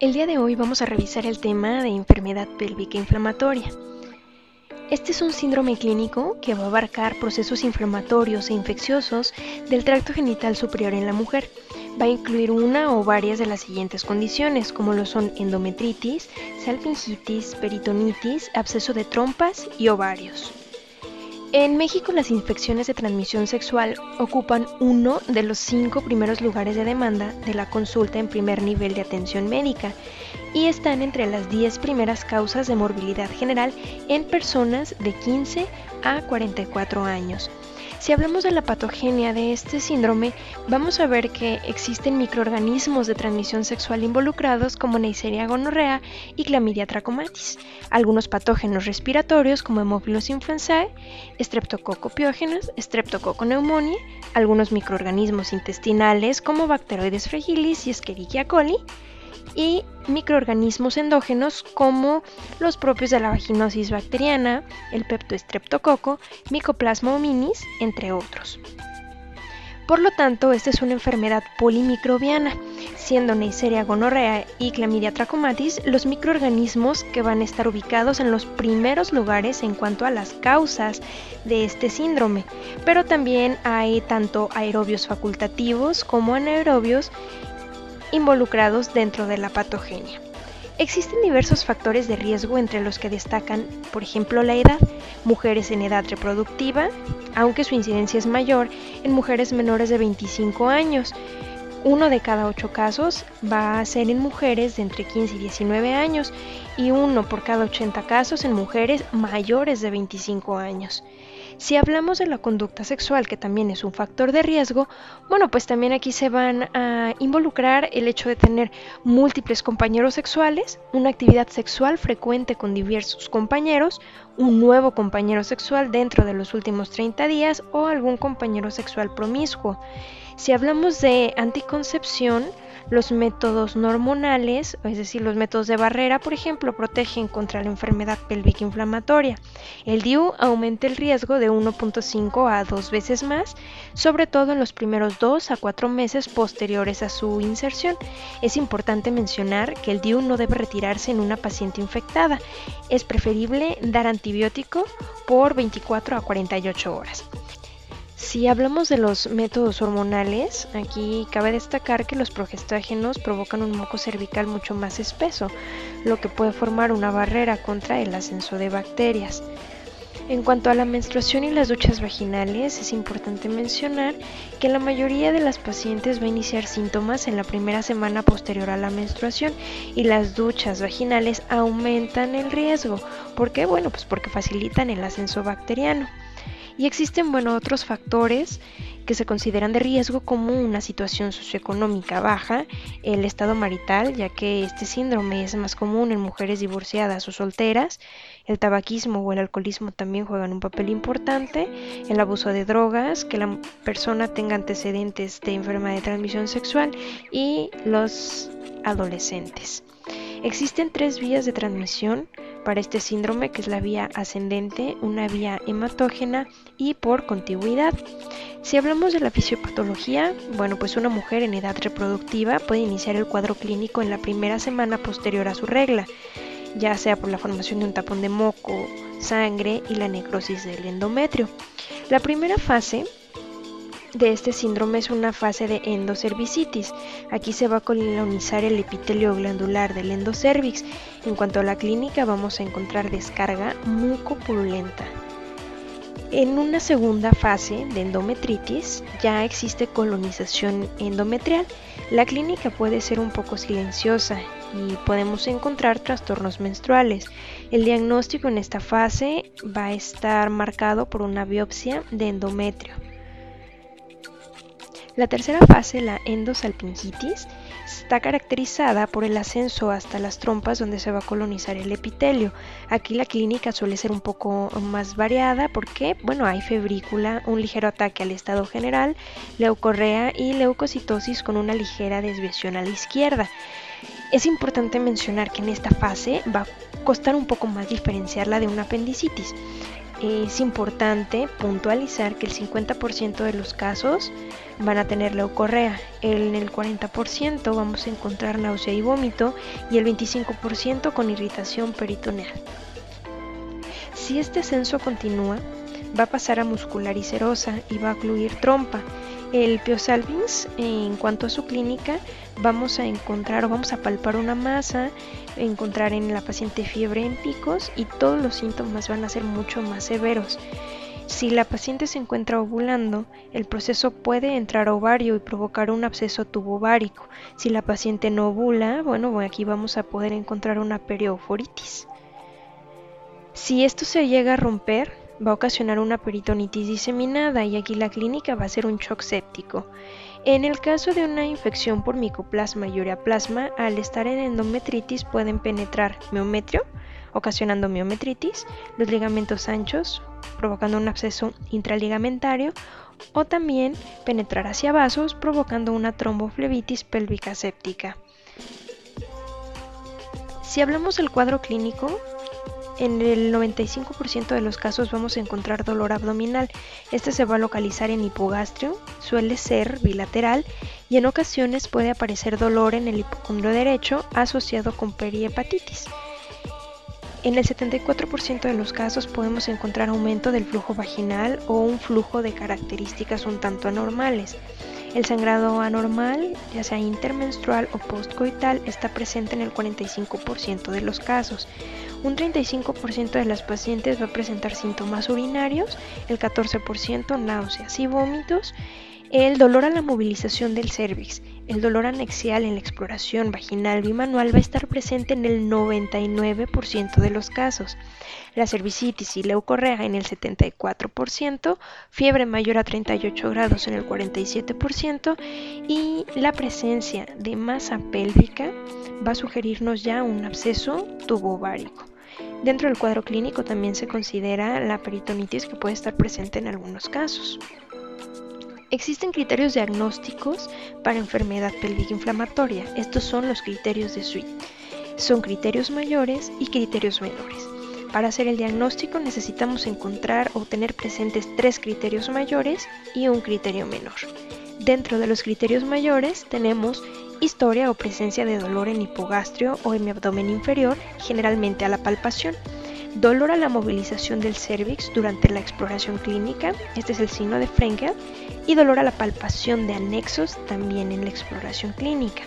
El día de hoy vamos a revisar el tema de enfermedad pélvica inflamatoria. Este es un síndrome clínico que va a abarcar procesos inflamatorios e infecciosos del tracto genital superior en la mujer. Va a incluir una o varias de las siguientes condiciones, como lo son endometritis, salpingitis, peritonitis, absceso de trompas y ovarios. En México las infecciones de transmisión sexual ocupan uno de los cinco primeros lugares de demanda de la consulta en primer nivel de atención médica y están entre las 10 primeras causas de morbilidad general en personas de 15 a 44 años. Si hablamos de la patogenia de este síndrome, vamos a ver que existen microorganismos de transmisión sexual involucrados como Neisseria gonorrea y Clamidia trachomatis, algunos patógenos respiratorios como Haemophilus influenzae, Streptococcus Streptococcus pneumoniae, algunos microorganismos intestinales como Bacteroides fragilis y Escherichia coli, y microorganismos endógenos como los propios de la vaginosis bacteriana, el peptoestreptococo, Mycoplasma hominis, entre otros. Por lo tanto, esta es una enfermedad polimicrobiana, siendo Neisseria gonorrea y Clamidia trachomatis los microorganismos que van a estar ubicados en los primeros lugares en cuanto a las causas de este síndrome, pero también hay tanto aerobios facultativos como anaerobios involucrados dentro de la patogenia. Existen diversos factores de riesgo entre los que destacan, por ejemplo, la edad, mujeres en edad reproductiva, aunque su incidencia es mayor en mujeres menores de 25 años. Uno de cada ocho casos va a ser en mujeres de entre 15 y 19 años y uno por cada 80 casos en mujeres mayores de 25 años. Si hablamos de la conducta sexual, que también es un factor de riesgo, bueno, pues también aquí se van a involucrar el hecho de tener múltiples compañeros sexuales, una actividad sexual frecuente con diversos compañeros, un nuevo compañero sexual dentro de los últimos 30 días o algún compañero sexual promiscuo. Si hablamos de anticoncepción, los métodos hormonales, es decir, los métodos de barrera, por ejemplo, protegen contra la enfermedad pélvica inflamatoria. El DIU aumenta el riesgo de 1.5 a 2 veces más, sobre todo en los primeros 2 a 4 meses posteriores a su inserción. Es importante mencionar que el DIU no debe retirarse en una paciente infectada. Es preferible dar antibiótico por 24 a 48 horas. Si hablamos de los métodos hormonales, aquí cabe destacar que los progestágenos provocan un moco cervical mucho más espeso, lo que puede formar una barrera contra el ascenso de bacterias. En cuanto a la menstruación y las duchas vaginales, es importante mencionar que la mayoría de las pacientes va a iniciar síntomas en la primera semana posterior a la menstruación y las duchas vaginales aumentan el riesgo. ¿Por qué? Bueno, pues porque facilitan el ascenso bacteriano. Y existen, bueno, otros factores que se consideran de riesgo como una situación socioeconómica baja, el estado marital, ya que este síndrome es más común en mujeres divorciadas o solteras, el tabaquismo o el alcoholismo también juegan un papel importante, el abuso de drogas, que la persona tenga antecedentes de enfermedad de transmisión sexual y los adolescentes. Existen tres vías de transmisión para este síndrome, que es la vía ascendente, una vía hematógena y por contigüidad. Si hablamos de la fisiopatología, bueno, pues una mujer en edad reproductiva puede iniciar el cuadro clínico en la primera semana posterior a su regla, ya sea por la formación de un tapón de moco, sangre y la necrosis del endometrio. La primera fase de este síndrome es una fase de endocervicitis. Aquí se va a colonizar el epitelio glandular del endocervix. En cuanto a la clínica vamos a encontrar descarga mucopurulenta. En una segunda fase de endometritis ya existe colonización endometrial. La clínica puede ser un poco silenciosa y podemos encontrar trastornos menstruales. El diagnóstico en esta fase va a estar marcado por una biopsia de endometrio. La tercera fase, la endosalpingitis, está caracterizada por el ascenso hasta las trompas donde se va a colonizar el epitelio. Aquí la clínica suele ser un poco más variada porque, bueno, hay febrícula, un ligero ataque al estado general, leucorrea y leucocitosis con una ligera desviación a la izquierda. Es importante mencionar que en esta fase va a costar un poco más diferenciarla de una apendicitis. Es importante puntualizar que el 50% de los casos van a tener leucorrea, en el 40% vamos a encontrar náusea y vómito y el 25% con irritación peritoneal. Si este ascenso continúa, va a pasar a muscular y serosa y va a ocluir trompa. El Piosalvins, en cuanto a su clínica, vamos a encontrar o vamos a palpar una masa, encontrar en la paciente fiebre en picos y todos los síntomas van a ser mucho más severos. Si la paciente se encuentra ovulando, el proceso puede entrar a ovario y provocar un absceso tubovárico. Si la paciente no ovula, bueno, aquí vamos a poder encontrar una perioforitis. Si esto se llega a romper, va a ocasionar una peritonitis diseminada y aquí la clínica va a ser un shock séptico. En el caso de una infección por micoplasma y ureaplasma, al estar en endometritis pueden penetrar miometrio, ocasionando miometritis, los ligamentos anchos, provocando un absceso intraligamentario, o también penetrar hacia vasos, provocando una tromboflebitis pélvica séptica. Si hablamos del cuadro clínico, en el 95% de los casos vamos a encontrar dolor abdominal. Este se va a localizar en hipogastrio, suele ser bilateral y en ocasiones puede aparecer dolor en el hipocondrio derecho asociado con perihepatitis. En el 74% de los casos podemos encontrar aumento del flujo vaginal o un flujo de características un tanto anormales. El sangrado anormal, ya sea intermenstrual o postcoital, está presente en el 45% de los casos. Un 35% de las pacientes va a presentar síntomas urinarios, el 14% náuseas y vómitos, el dolor a la movilización del cervix, el dolor anexial en la exploración vaginal bimanual va a estar presente en el 99% de los casos, la cervicitis y leucorrea en el 74%, fiebre mayor a 38 grados en el 47% y la presencia de masa pélvica va a sugerirnos ya un absceso tubovárico. Dentro del cuadro clínico también se considera la peritonitis que puede estar presente en algunos casos. Existen criterios diagnósticos para enfermedad pélvica inflamatoria. Estos son los criterios de Sweet. Son criterios mayores y criterios menores. Para hacer el diagnóstico necesitamos encontrar o tener presentes tres criterios mayores y un criterio menor. Dentro de los criterios mayores tenemos historia o presencia de dolor en hipogastrio o en mi abdomen inferior, generalmente a la palpación dolor a la movilización del cervix durante la exploración clínica, este es el signo de Frenkel, y dolor a la palpación de anexos también en la exploración clínica.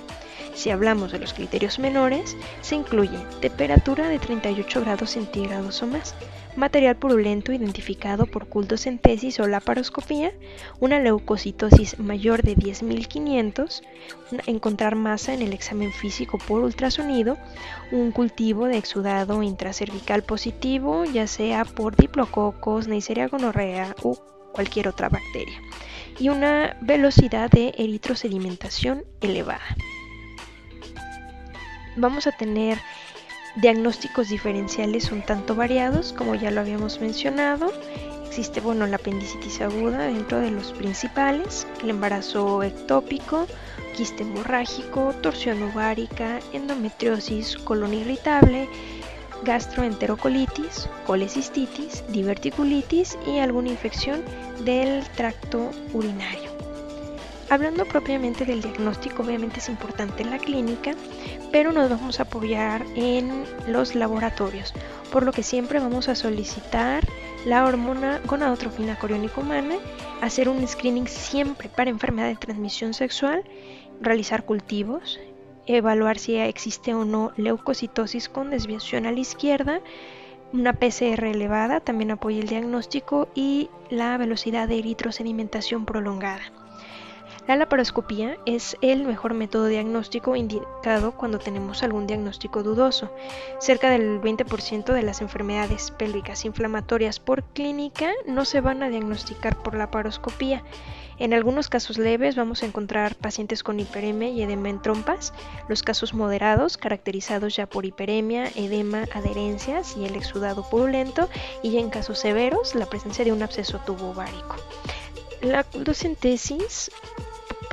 Si hablamos de los criterios menores, se incluye temperatura de 38 grados centígrados o más, material purulento identificado por cultocentesis o laparoscopía, una leucocitosis mayor de 10.500, encontrar masa en el examen físico por ultrasonido, un cultivo de exudado intracervical positivo, ya sea por diplococos, Neisseria gonorrea u cualquier otra bacteria, y una velocidad de eritrosedimentación elevada. Vamos a tener diagnósticos diferenciales un tanto variados, como ya lo habíamos mencionado. Existe, bueno, la apendicitis aguda dentro de los principales, el embarazo ectópico, quiste hemorrágico, torsión ovárica, endometriosis, colon irritable, gastroenterocolitis, colecistitis, diverticulitis y alguna infección del tracto urinario. Hablando propiamente del diagnóstico, obviamente es importante en la clínica, pero nos vamos a apoyar en los laboratorios, por lo que siempre vamos a solicitar la hormona gonadotrofina coriónica humana, hacer un screening siempre para enfermedad de transmisión sexual, realizar cultivos, evaluar si existe o no leucocitosis con desviación a la izquierda, una PCR elevada también apoya el diagnóstico y la velocidad de eritrosedimentación prolongada. La laparoscopía es el mejor método diagnóstico indicado cuando tenemos algún diagnóstico dudoso. Cerca del 20% de las enfermedades pélvicas inflamatorias por clínica no se van a diagnosticar por laparoscopía. En algunos casos leves vamos a encontrar pacientes con hiperemia y edema en trompas, los casos moderados caracterizados ya por hiperemia, edema, adherencias y el exudado purulento y en casos severos la presencia de un absceso tubo ovárico. La docentesis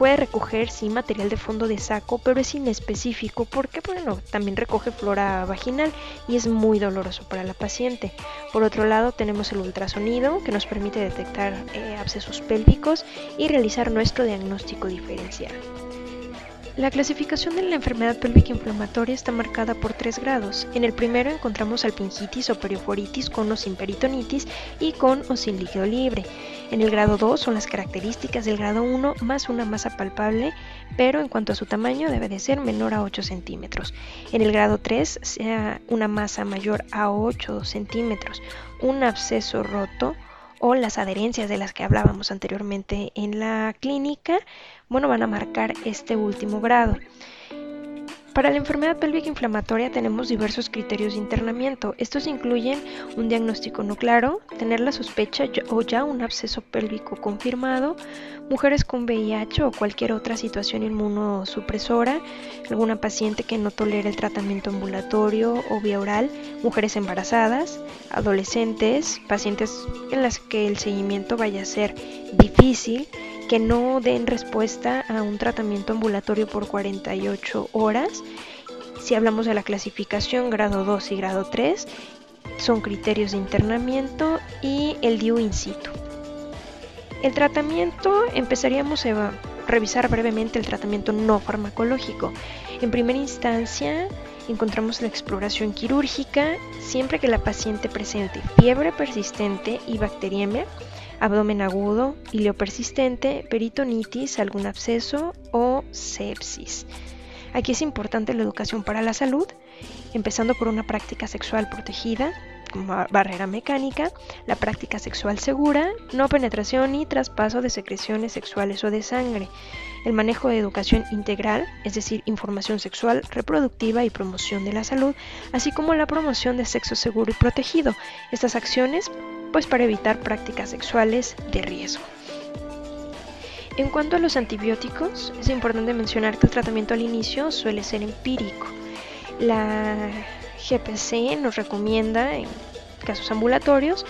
puede recoger sí material de fondo de saco, pero es inespecífico porque bueno, también recoge flora vaginal y es muy doloroso para la paciente. Por otro lado, tenemos el ultrasonido que nos permite detectar eh, abscesos pélvicos y realizar nuestro diagnóstico diferencial. La clasificación de la enfermedad pélvica inflamatoria está marcada por tres grados. En el primero encontramos alpingitis o perioforitis con o sin peritonitis y con o sin líquido libre. En el grado 2 son las características del grado 1 más una masa palpable, pero en cuanto a su tamaño debe de ser menor a 8 centímetros. En el grado 3 sea una masa mayor a 8 centímetros, un absceso roto o las adherencias de las que hablábamos anteriormente en la clínica, bueno, van a marcar este último grado. Para la enfermedad pélvica inflamatoria tenemos diversos criterios de internamiento. Estos incluyen un diagnóstico no claro, tener la sospecha o ya un absceso pélvico confirmado, mujeres con VIH o cualquier otra situación inmunosupresora, alguna paciente que no tolere el tratamiento ambulatorio o vía oral, mujeres embarazadas, adolescentes, pacientes en las que el seguimiento vaya a ser difícil, que no den respuesta a un tratamiento ambulatorio por 48 horas. Si hablamos de la clasificación grado 2 y grado 3, son criterios de internamiento y el DIU in situ. El tratamiento empezaríamos a revisar brevemente el tratamiento no farmacológico. En primera instancia, encontramos la exploración quirúrgica siempre que la paciente presente fiebre persistente y bacteriemia abdomen agudo, hilio persistente, peritonitis, algún absceso o sepsis. Aquí es importante la educación para la salud, empezando por una práctica sexual protegida, como barrera mecánica, la práctica sexual segura, no penetración ni traspaso de secreciones sexuales o de sangre, el manejo de educación integral, es decir, información sexual, reproductiva y promoción de la salud, así como la promoción de sexo seguro y protegido. Estas acciones pues para evitar prácticas sexuales de riesgo. En cuanto a los antibióticos, es importante mencionar que el tratamiento al inicio suele ser empírico. La GPC nos recomienda, en casos ambulatorios,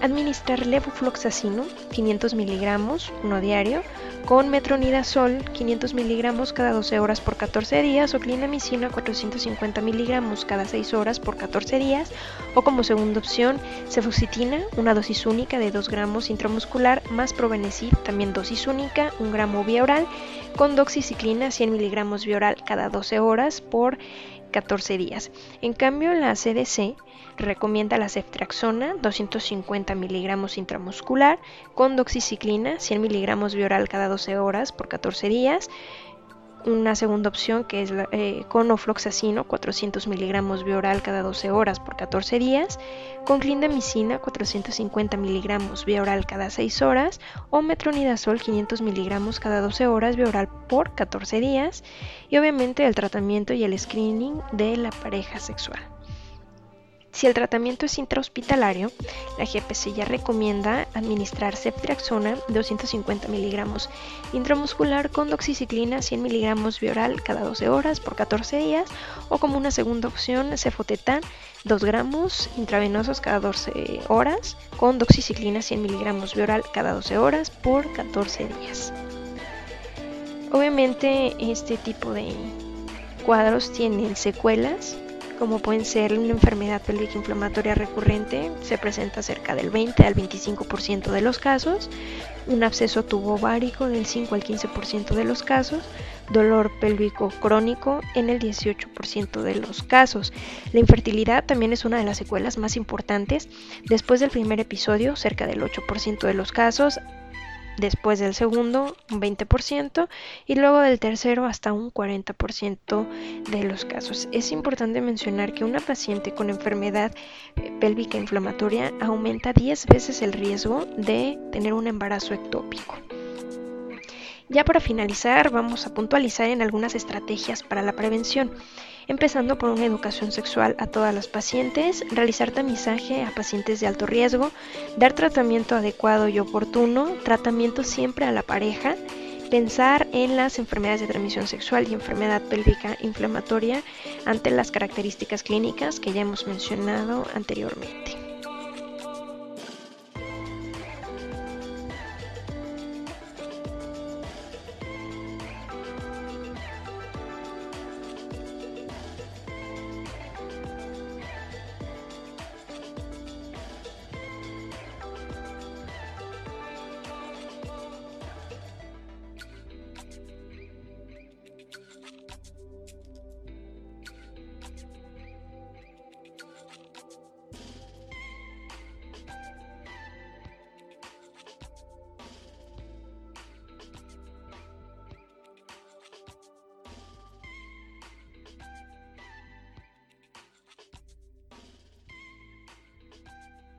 administrar levofloxacino 500 miligramos, uno diario, con metronidazol 500 miligramos cada 12 horas por 14 días o clindamicina 450 miligramos cada 6 horas por 14 días o como segunda opción cefusitina, una dosis única de 2 gramos intramuscular más provenecid, también dosis única, 1 gramo vía oral, con doxiciclina 100 miligramos vía oral cada 12 horas por 14 días. En cambio, la CDC recomienda la ceftriaxona 250 miligramos intramuscular con doxiciclina 100 miligramos oral cada 12 horas por 14 días. Una segunda opción que es eh, con ofloxacino 400 miligramos oral cada 12 horas por 14 días, con clindamicina 450 miligramos oral cada 6 horas o metronidazol 500 miligramos cada 12 horas oral por 14 días y obviamente el tratamiento y el screening de la pareja sexual. Si el tratamiento es intrahospitalario, la GPC ya recomienda administrar ceftriaxona 250 miligramos intramuscular con doxiciclina 100 miligramos bioral cada 12 horas por 14 días o como una segunda opción cefotetán 2 gramos intravenosos cada 12 horas con doxiciclina 100 miligramos bioral cada 12 horas por 14 días. Obviamente este tipo de cuadros tienen secuelas como pueden ser una enfermedad pélvica inflamatoria recurrente, se presenta cerca del 20 al 25% de los casos, un absceso tubo ovárico del 5 al 15% de los casos, dolor pélvico crónico en el 18% de los casos. La infertilidad también es una de las secuelas más importantes. Después del primer episodio, cerca del 8% de los casos, después del segundo un 20% y luego del tercero hasta un 40% de los casos. Es importante mencionar que una paciente con enfermedad eh, pélvica inflamatoria aumenta 10 veces el riesgo de tener un embarazo ectópico. Ya para finalizar, vamos a puntualizar en algunas estrategias para la prevención empezando por una educación sexual a todas las pacientes, realizar tamizaje a pacientes de alto riesgo, dar tratamiento adecuado y oportuno, tratamiento siempre a la pareja, pensar en las enfermedades de transmisión sexual y enfermedad pélvica inflamatoria ante las características clínicas que ya hemos mencionado anteriormente.